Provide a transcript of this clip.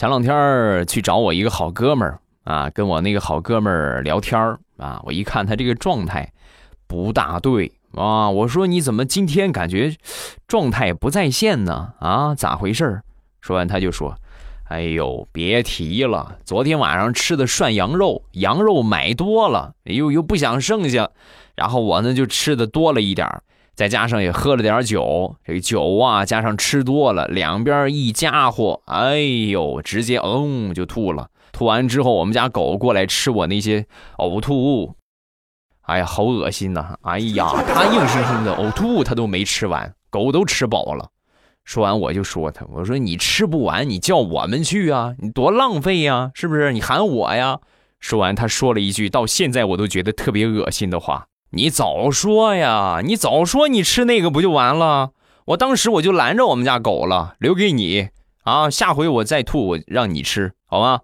前两天去找我一个好哥们儿啊，跟我那个好哥们儿聊天儿啊，我一看他这个状态不大对啊，我说你怎么今天感觉状态不在线呢？啊，咋回事儿？说完他就说：“哎呦，别提了，昨天晚上吃的涮羊肉，羊肉买多了，又又不想剩下，然后我呢就吃的多了一点儿。”再加上也喝了点酒，这酒啊，加上吃多了，两边一家伙，哎呦，直接嗯就吐了。吐完之后，我们家狗过来吃我那些呕吐物，哎呀，好恶心呐！哎呀，它硬生生的呕吐物它都没吃完，狗都吃饱了。说完我就说他，我说你吃不完，你叫我们去啊，你多浪费呀，是不是？你喊我呀。说完，他说了一句到现在我都觉得特别恶心的话。你早说呀！你早说，你吃那个不就完了？我当时我就拦着我们家狗了，留给你啊！下回我再吐，我让你吃，好吗？